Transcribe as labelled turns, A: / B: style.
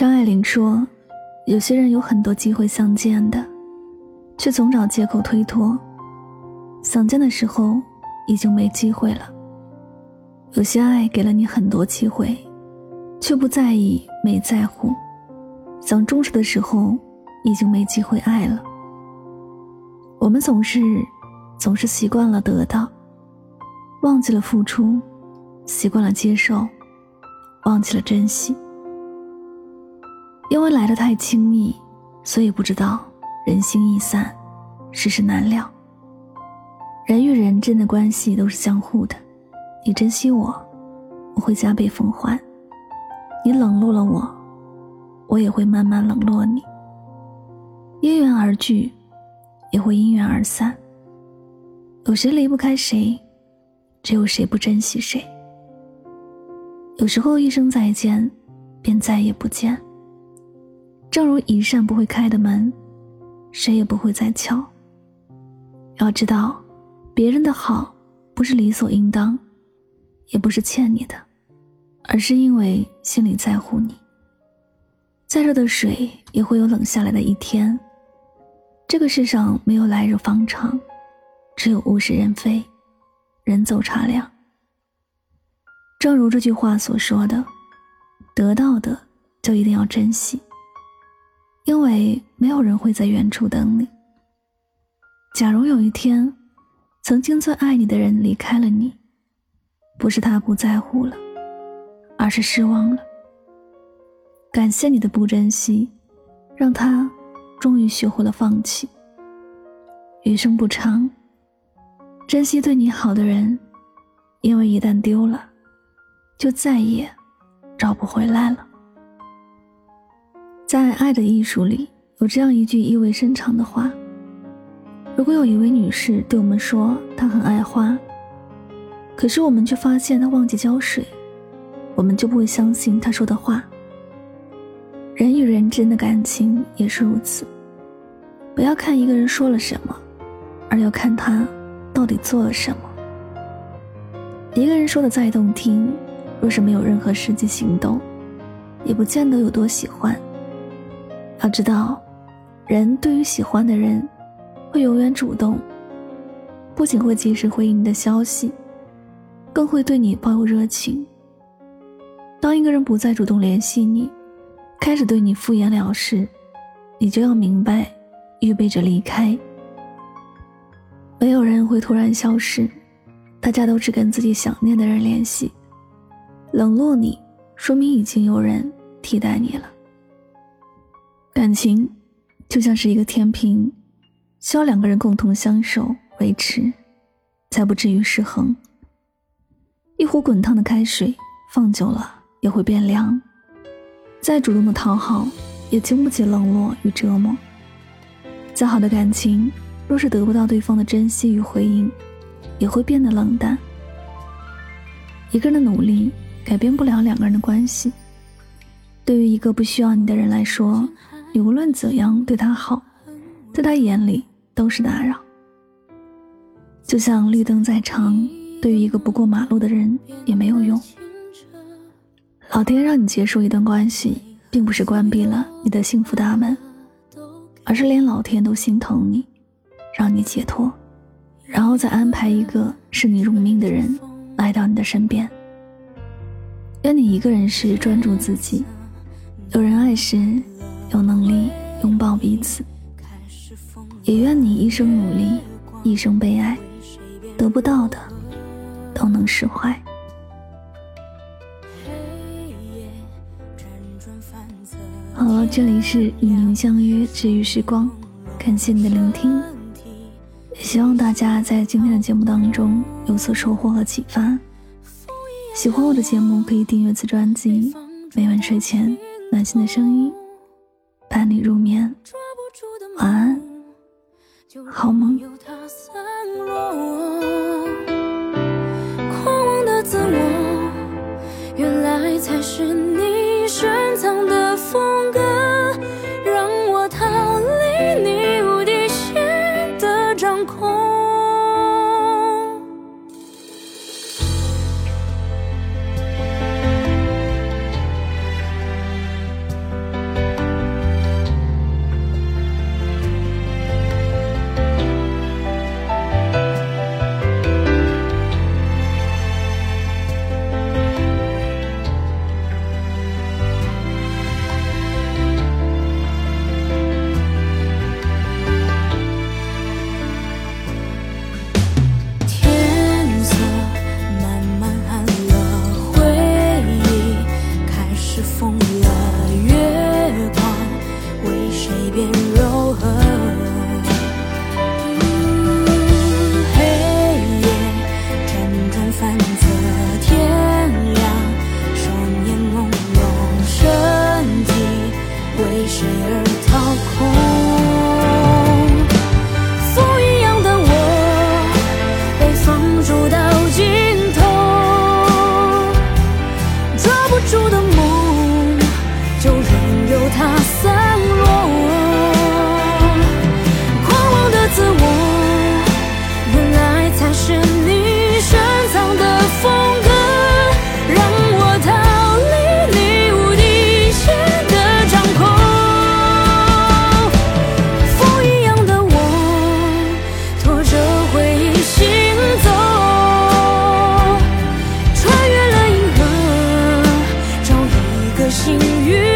A: 张爱玲说：“有些人有很多机会相见的，却总找借口推脱。想见的时候，已经没机会了。有些爱给了你很多机会，却不在意、没在乎。想重视的时候，已经没机会爱了。我们总是，总是习惯了得到，忘记了付出；习惯了接受，忘记了珍惜。”因为来的太轻易，所以不知道人心易散，世事难料。人与人之间的关系都是相互的，你珍惜我，我会加倍奉还；你冷落了我，我也会慢慢冷落你。因缘而聚，也会因缘而散。有谁离不开谁，只有谁不珍惜谁。有时候一声再见，便再也不见。正如一扇不会开的门，谁也不会再敲。要知道，别人的好不是理所应当，也不是欠你的，而是因为心里在乎你。再热的水也会有冷下来的一天。这个世上没有来日方长，只有物是人非，人走茶凉。正如这句话所说的：“得到的就一定要珍惜。”因为没有人会在远处等你。假如有一天，曾经最爱你的人离开了你，不是他不在乎了，而是失望了。感谢你的不珍惜，让他终于学会了放弃。余生不长，珍惜对你好的人，因为一旦丢了，就再也找不回来了。在《爱的艺术》里，有这样一句意味深长的话：如果有一位女士对我们说她很爱花，可是我们却发现她忘记浇水，我们就不会相信她说的话。人与人之间的感情也是如此，不要看一个人说了什么，而要看他到底做了什么。一个人说的再动听，若是没有任何实际行动，也不见得有多喜欢。要知道，人对于喜欢的人，会永远主动，不仅会及时回应你的消息，更会对你抱有热情。当一个人不再主动联系你，开始对你敷衍了事，你就要明白，预备着离开。没有人会突然消失，大家都只跟自己想念的人联系。冷落你，说明已经有人替代你了。感情就像是一个天平，需要两个人共同相守维持，才不至于失衡。一壶滚烫的开水放久了也会变凉，再主动的讨好也经不起冷落与折磨。再好的感情，若是得不到对方的珍惜与回应，也会变得冷淡。一个人的努力改变不了两个人的关系。对于一个不需要你的人来说，你无论怎样对他好，在他眼里都是打扰。就像绿灯再长，对于一个不过马路的人也没有用。老天让你结束一段关系，并不是关闭了你的幸福大门，而是连老天都心疼你，让你解脱，然后再安排一个视你如命的人来到你的身边。愿你一个人时专注自己，有人爱时。有能力拥抱彼此，也愿你一生努力，一生被爱，得不到的都能释怀。好了，这里是与您相约治愈时光，感谢你的聆听，也希望大家在今天的节目当中有所收获和启发。喜欢我的节目，可以订阅此专辑。每晚睡前，暖心的声音伴你入眠，晚安，好梦。
B: 狂妄的自我，原来才是你深藏幸运